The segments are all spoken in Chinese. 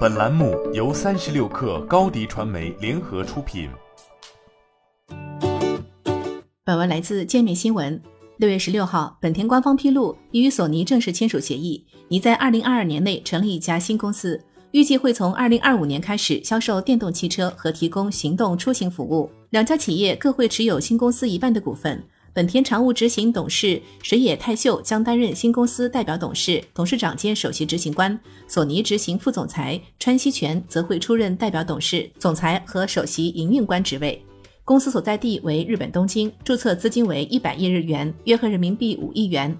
本栏目由三十六氪高低传媒联合出品。本文来自界面新闻。六月十六号，本田官方披露已与索尼正式签署协议，拟在二零二二年内成立一家新公司，预计会从二零二五年开始销售电动汽车和提供行动出行服务。两家企业各会持有新公司一半的股份。本田常务执行董事水野泰秀将担任新公司代表董事、董事长兼首席执行官，索尼执行副总裁川西泉则会出任代表董事、总裁和首席营运官职位。公司所在地为日本东京，注册资金为一百亿日元，约合人民币五亿元。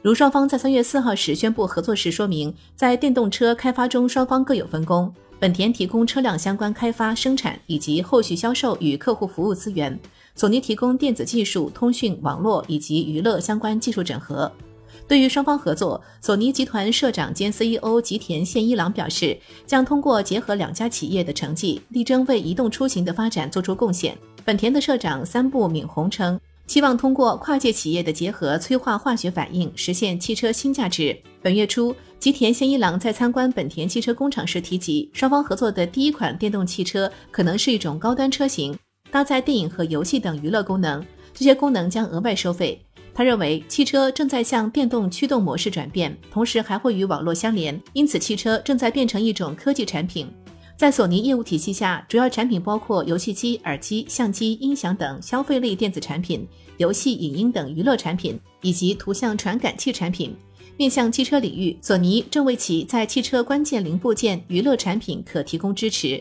如双方在三月四号时宣布合作时说明，在电动车开发中双方各有分工，本田提供车辆相关开发、生产以及后续销售与客户服务资源。索尼提供电子技术、通讯、网络以及娱乐相关技术整合。对于双方合作，索尼集团社长兼 CEO 吉田宪一郎表示，将通过结合两家企业的成绩，力争为移动出行的发展做出贡献。本田的社长三部敏宏称，希望通过跨界企业的结合，催化化学反应，实现汽车新价值。本月初，吉田宪一郎在参观本田汽车工厂时提及，双方合作的第一款电动汽车可能是一种高端车型。搭载电影和游戏等娱乐功能，这些功能将额外收费。他认为汽车正在向电动驱动模式转变，同时还会与网络相连，因此汽车正在变成一种科技产品。在索尼业务体系下，主要产品包括游戏机、耳机、相机、音响等消费类电子产品，游戏、影音等娱乐产品，以及图像传感器产品。面向汽车领域，索尼正为其在汽车关键零部件、娱乐产品可提供支持。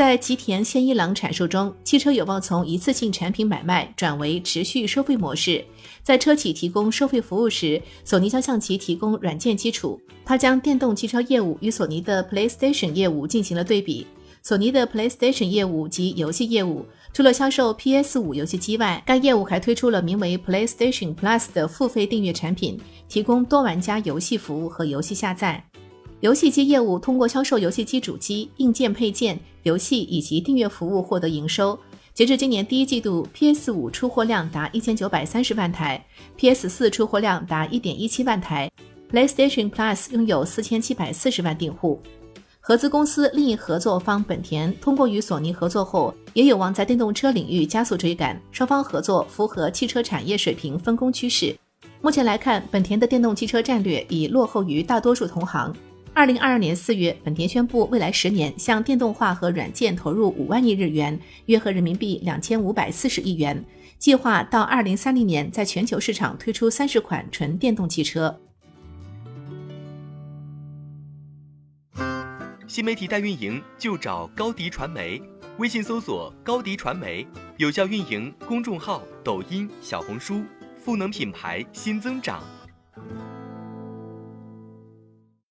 在吉田宪一郎阐述中，汽车有望从一次性产品买卖转为持续收费模式。在车企提供收费服务时，索尼将向其提供软件基础。他将电动汽车业务与索尼的 PlayStation 业务进行了对比。索尼的 PlayStation 业务及游戏业务，除了销售 PS5 游戏机外，该业务还推出了名为 PlayStation Plus 的付费订阅产品，提供多玩家游戏服务和游戏下载。游戏机业务通过销售游戏机主机、硬件配件、游戏以及订阅服务获得营收。截至今年第一季度，PS 五出货量达一千九百三十万台，PS 四出货量达一点一七万台，PlayStation Plus 拥有四千七百四十万订户。合资公司另一合作方本田通过与索尼合作后，也有望在电动车领域加速追赶。双方合作符合汽车产业水平分工趋势。目前来看，本田的电动汽车战略已落后于大多数同行。二零二二年四月，本田宣布未来十年向电动化和软件投入五万亿日元，约合人民币两千五百四十亿元，计划到二零三零年在全球市场推出三十款纯电动汽车。新媒体代运营就找高迪传媒，微信搜索高迪传媒，有效运营公众号、抖音、小红书，赋能品牌新增长。